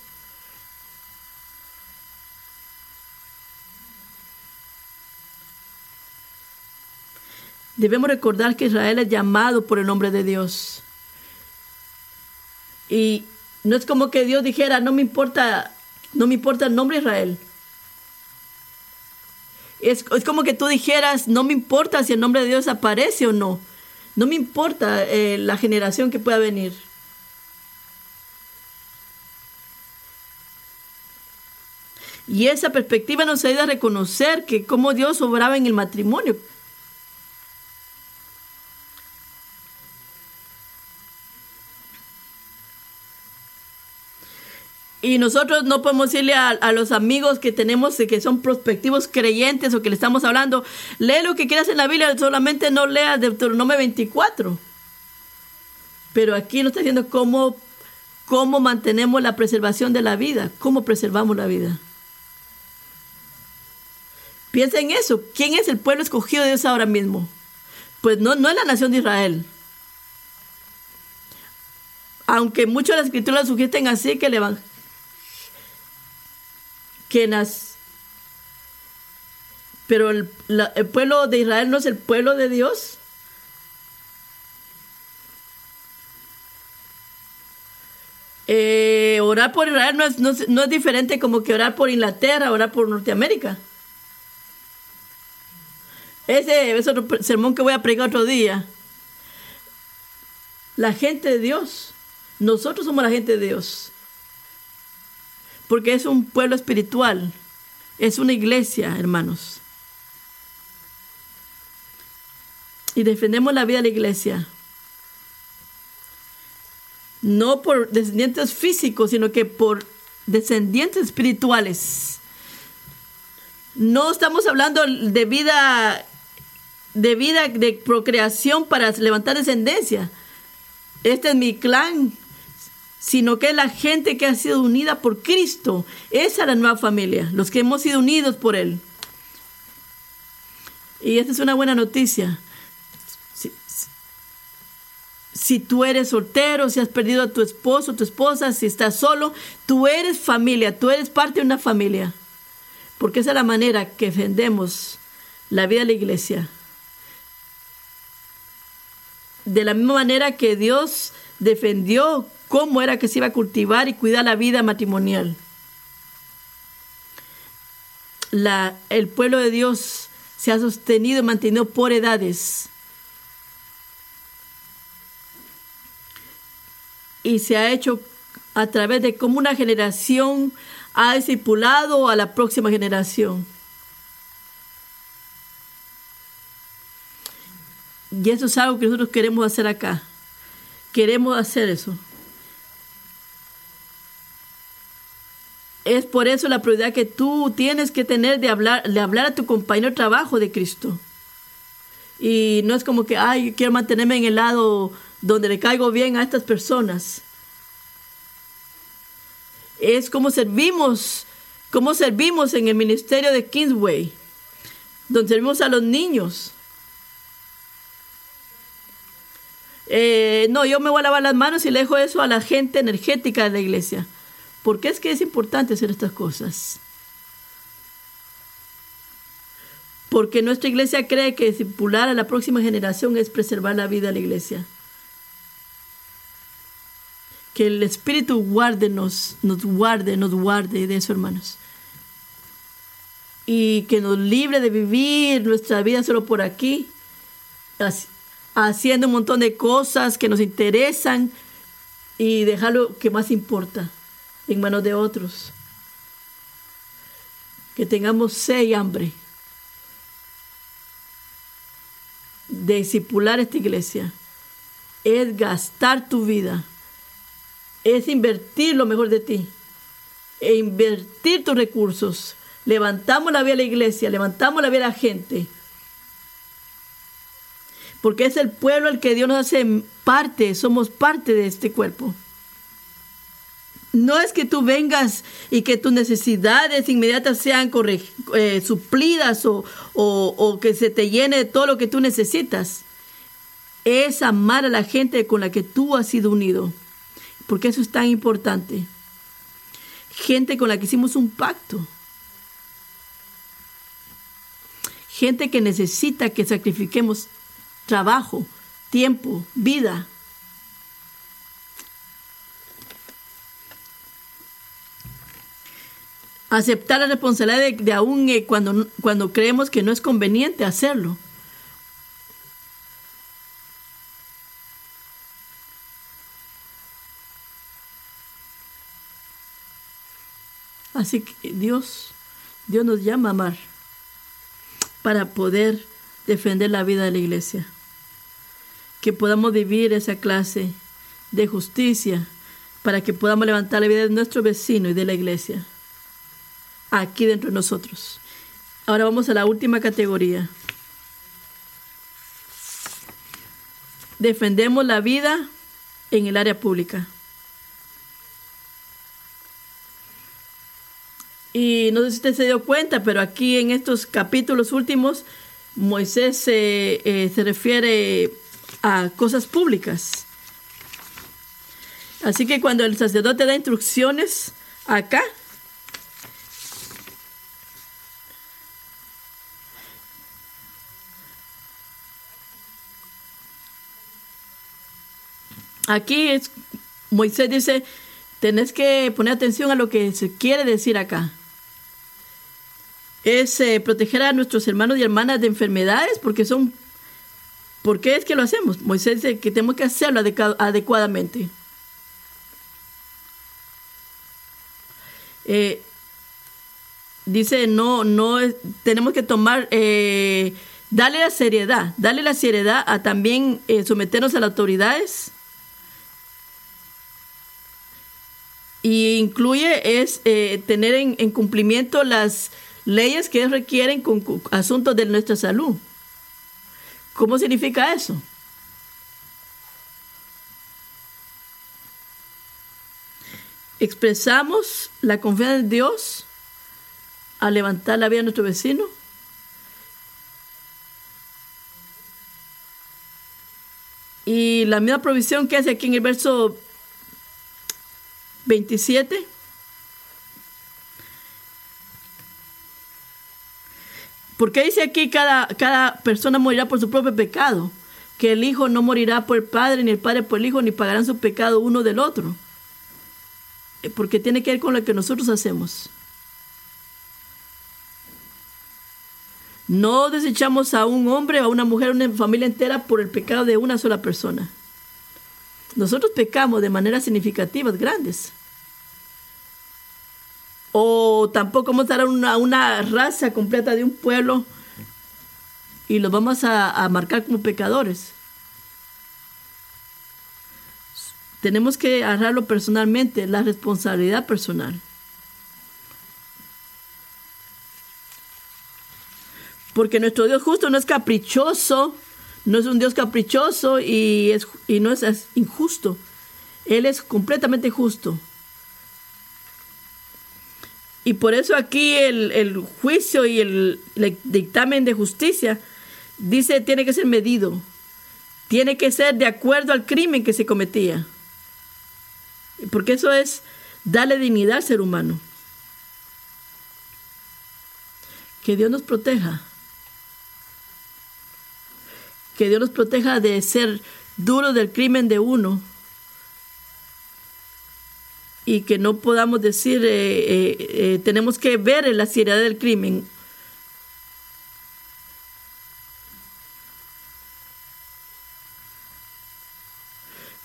Debemos recordar que Israel es llamado por el nombre de Dios. Y no es como que Dios dijera, no me importa, no me importa el nombre de Israel. Es, como que tú dijeras, no me importa si el nombre de Dios aparece o no. No me importa eh, la generación que pueda venir. Y esa perspectiva nos ayuda a reconocer que cómo Dios obraba en el matrimonio. Y nosotros no podemos decirle a, a los amigos que tenemos eh, que son prospectivos creyentes o que le estamos hablando, lee lo que quieras en la Biblia, solamente no leas Deuteronomio 24. Pero aquí nos está diciendo cómo, cómo mantenemos la preservación de la vida, cómo preservamos la vida. Piensa en eso. ¿Quién es el pueblo escogido de Dios ahora mismo? Pues no, no es la nación de Israel. Aunque muchos de las escrituras sugieren así que el evangelio que nas, pero el, la, el, pueblo de Israel no es el pueblo de Dios. Eh, orar por Israel no es, no, no es diferente como que orar por Inglaterra, orar por Norteamérica. Ese es otro sermón que voy a pregar otro día. La gente de Dios. Nosotros somos la gente de Dios. Porque es un pueblo espiritual. Es una iglesia, hermanos. Y defendemos la vida de la iglesia. No por descendientes físicos, sino que por descendientes espirituales. No estamos hablando de vida de vida de procreación para levantar descendencia. Este es mi clan, sino que es la gente que ha sido unida por Cristo. Esa es la nueva familia, los que hemos sido unidos por Él. Y esta es una buena noticia. Si, tú eres soltero, si has perdido a tu esposo, tu esposa, si estás solo, tú eres familia, tú eres parte de una familia. Porque esa es la manera que defendemos la vida de la iglesia de la misma manera que Dios defendió cómo era que se iba a cultivar y cuidar la vida matrimonial. El pueblo de Dios se ha sostenido y mantenido por edades. Y se ha hecho a través de cómo una generación ha discipulado a la próxima generación. Y eso es algo que nosotros queremos hacer acá. Queremos hacer eso. Es por eso la prioridad que tú tienes que tener de hablar, de hablar a tu compañero de trabajo de Cristo. Y no es como que, ay, quiero mantenerme en el lado donde le caigo bien a estas personas. Es como servimos, como servimos en el ministerio de Kingsway, donde servimos a los niños. Eh, no, yo me voy a lavar las manos y le dejo eso a la gente energética de la iglesia. ¿Por qué es que es importante hacer estas cosas? Porque nuestra iglesia cree que discipular a la próxima generación es preservar la vida de la iglesia. Que el Espíritu guarde, nos, nos guarde, nos guarde de eso, hermanos. Y que nos libre de vivir nuestra vida solo por aquí. Así, haciendo un montón de cosas que nos interesan y dejar lo que más importa en manos de otros. Que tengamos sed y hambre de discipular esta iglesia. Es gastar tu vida. Es invertir lo mejor de ti. E invertir tus recursos. Levantamos la vida de la iglesia, levantamos la vida de la gente porque es el pueblo el que Dios nos hace parte, somos parte de este cuerpo. No es que tú vengas y que tus necesidades inmediatas sean eh, suplidas o, o que se te llene de todo lo que tú necesitas. Es amar a la gente con la que tú has sido unido. Porque eso es tan importante. Gente con la que hicimos un pacto. Gente que necesita que sacrifiquemos trabajo, tiempo, vida. Aceptar la responsabilidad de, de aún eh, cuando, cuando creemos que no es conveniente hacerlo. Así que Dios, Dios nos llama a amar para poder defender la vida de la iglesia que podamos vivir esa clase de justicia para que podamos levantar la vida de nuestro vecino y de la iglesia, aquí dentro de nosotros. Ahora vamos a la última categoría. Defendemos la vida en el área pública. Y no sé si usted se dio cuenta, pero aquí en estos capítulos últimos, Moisés eh, se refiere a cosas públicas. Así que cuando el sacerdote da instrucciones acá, aquí es, Moisés dice, tenés que poner atención a lo que se quiere decir acá. Es eh, proteger a nuestros hermanos y hermanas de enfermedades porque son... ¿Por qué es que lo hacemos? Moisés dice que tenemos que hacerlo adecuadamente. Eh, dice, no, no, tenemos que tomar, eh, darle la seriedad, darle la seriedad a también someternos a las autoridades y incluye es eh, tener en, cumplimiento las leyes que requieren con, asuntos de nuestra salud. ¿Cómo significa eso? Expresamos la confianza en Dios a levantar la vida de nuestro vecino. Y la misma provisión que hace aquí en el verso 27. Porque dice aquí cada, cada persona morirá por su propio pecado, que el hijo no morirá por el padre, ni el padre por el hijo, ni pagarán su pecado uno del otro. Eh, porque tiene que ver con lo que nosotros hacemos. No desechamos a un hombre, a una mujer, a una familia entera por el pecado de una sola persona. Nosotros pecamos de maneras significativas, grandes. O tampoco vamos a dar una, una raza completa de un pueblo y los vamos a, marcar como pecadores. Tenemos que agarrarlo personalmente, la responsabilidad personal. Porque nuestro Dios justo no es caprichoso no es un Dios caprichoso y, es, y no es, injusto. Él es completamente justo. Y por eso aquí el, juicio y el, el, dictamen de justicia dice tiene que ser medido. Tiene que ser de acuerdo al crimen que se cometía. Porque eso es darle dignidad al ser humano. Que Dios nos proteja que Dios nos proteja de ser duros del crimen de uno y que no podamos decir, eh, eh, eh, tenemos que ver la seriedad del crimen.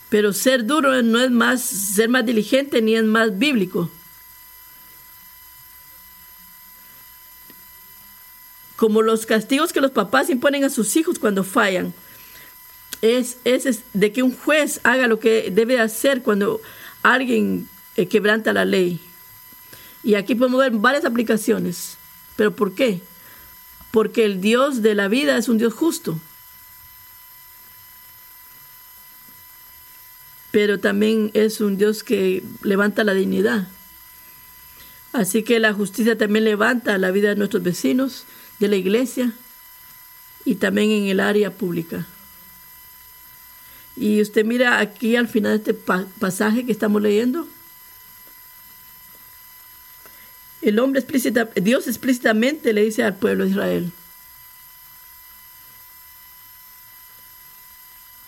Pero ser duro no es más, ser más diligente ni es más bíblico. como los castigos que los papás imponen a sus hijos cuando fallan. Es, es, de que un juez haga lo que debe hacer cuando alguien eh, quebranta la ley. Y aquí podemos ver varias aplicaciones. ¿Pero por qué? Porque el Dios de la vida es un Dios justo. Pero también es un Dios que levanta la dignidad. Así que la justicia también levanta la vida de nuestros vecinos de la iglesia y también en el área pública. Y usted mira aquí al final de este pasaje que estamos leyendo. El hombre explícita, Dios explícitamente le dice al pueblo de Israel,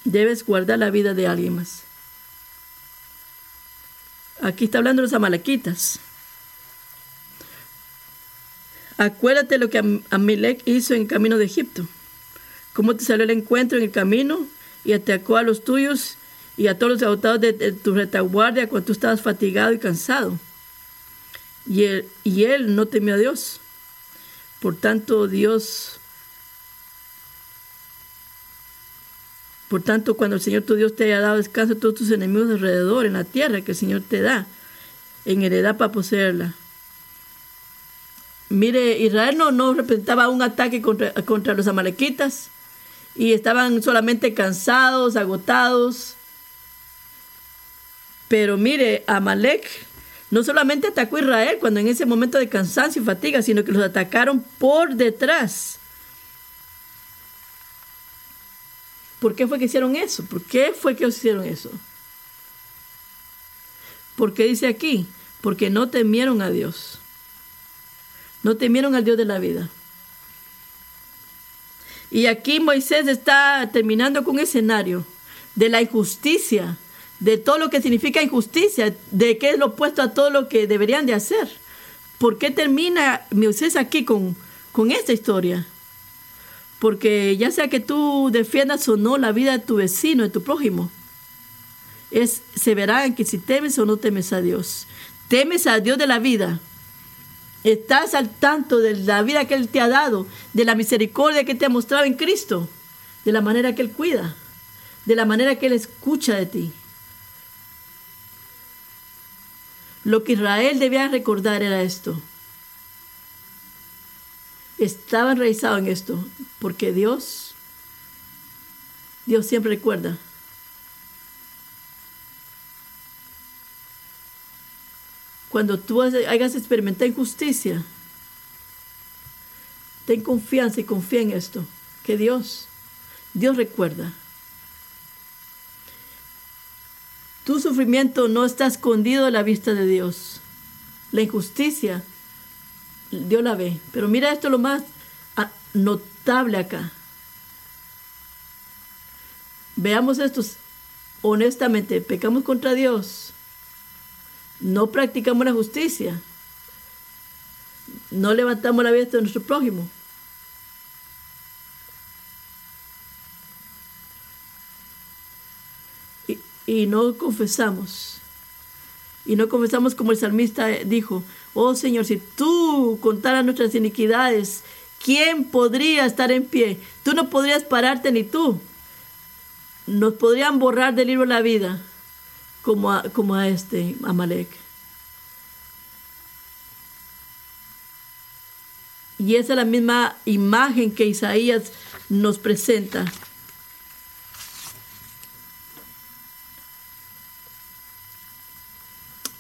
debes guardar la vida de alguien más. Aquí está hablando los amalequitas. Acuérdate lo que Amalek hizo en camino de Egipto. Cómo te salió el encuentro en el camino y atacó a los tuyos y a todos los agotados de, tu retaguardia cuando tú estabas fatigado y cansado. Y él, y él no temió a Dios. Por tanto, Dios, Por tanto, cuando el Señor tu Dios te haya dado descanso a todos tus enemigos alrededor, en la tierra que el Señor te da, en heredad para poseerla. Mire, Israel no, no representaba un ataque contra, contra los amalequitas y estaban solamente cansados, agotados. Pero mire, Amalek no solamente atacó Israel cuando en ese momento de cansancio y fatiga, sino que los atacaron por detrás. ¿Por qué fue que hicieron eso? ¿Por qué fue que hicieron eso? Porque dice aquí, porque no temieron a Dios. No temieron al Dios de la vida. Y aquí Moisés está terminando con un escenario de la injusticia, de todo lo que significa injusticia, de qué es lo opuesto a todo lo que deberían de hacer. ¿Por qué termina Moisés aquí con, con esta historia? Porque ya sea que tú defiendas o no la vida de tu vecino, de tu prójimo, es, se verá en que si temes o no temes a Dios. Temes a Dios de la vida. Estás al tanto de la vida que Él te ha dado, de la misericordia que te ha mostrado en Cristo, de la manera que Él cuida, de la manera que Él escucha de ti. Lo que Israel debía recordar era esto estaba enraizado en esto, porque Dios, Dios siempre recuerda. Cuando tú hayas experimentado injusticia, ten confianza y confía en esto, que Dios, Dios recuerda. Tu sufrimiento no está escondido a la vista de Dios. La injusticia Dios la ve. Pero mira esto lo más ah, notable acá. Veamos esto honestamente. Pecamos contra Dios. No practicamos la justicia. No levantamos la vista de nuestro prójimo. Y, no confesamos. Y no confesamos como el salmista dijo, Oh Señor, si tú contaras nuestras iniquidades, ¿quién podría estar en pie? Tú no podrías pararte ni tú. Nos podrían borrar del libro la vida como a, como a este Amalek. Y esa es la misma imagen que Isaías nos presenta.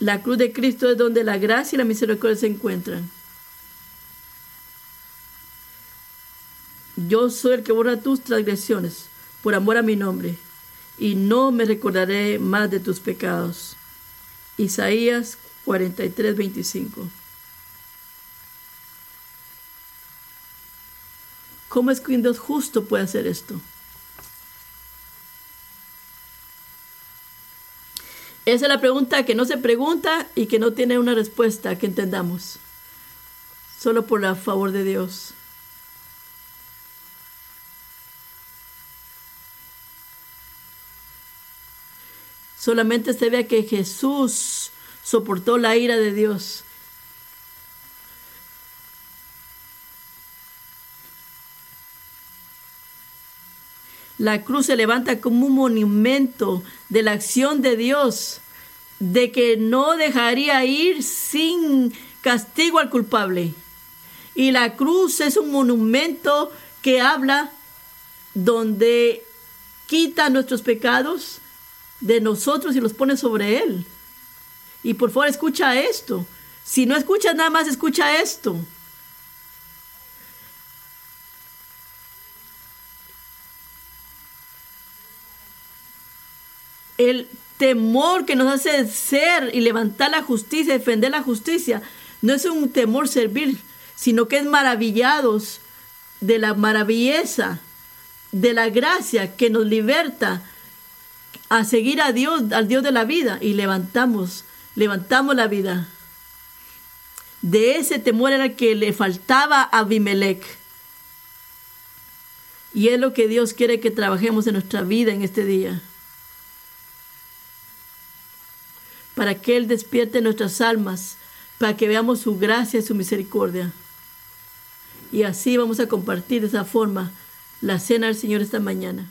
La cruz de Cristo es donde la gracia y la misericordia se encuentran. Yo soy el que borra tus transgresiones por amor a mi nombre, y no me recordaré más de tus pecados. Isaías 43, 25. ¿Cómo es que un Dios justo puede hacer esto? Esa es la pregunta que no se pregunta y que no tiene una respuesta que entendamos. Solo por la favor de Dios. Solamente se ve que Jesús soportó la ira de Dios. La cruz se levanta como un monumento de la acción de Dios, de que no dejaría ir sin castigo al culpable. Y la cruz es un monumento que habla donde quita nuestros pecados de nosotros y los pone sobre Él. Y por favor escucha esto. Si no escuchas nada más, escucha esto. El temor que nos hace ser y levantar la justicia, defender la justicia, no es un temor servil, sino que es maravillados de la maravilleza, de la gracia que nos liberta a seguir a Dios, al Dios de la vida, y levantamos, levantamos la vida. De ese temor era que le faltaba a Abimelech. Y es lo que Dios quiere que trabajemos en nuestra vida en este día. Para que Él despierte nuestras almas, para que veamos su gracia y su misericordia. Y así vamos a compartir de esa forma la cena del Señor esta mañana.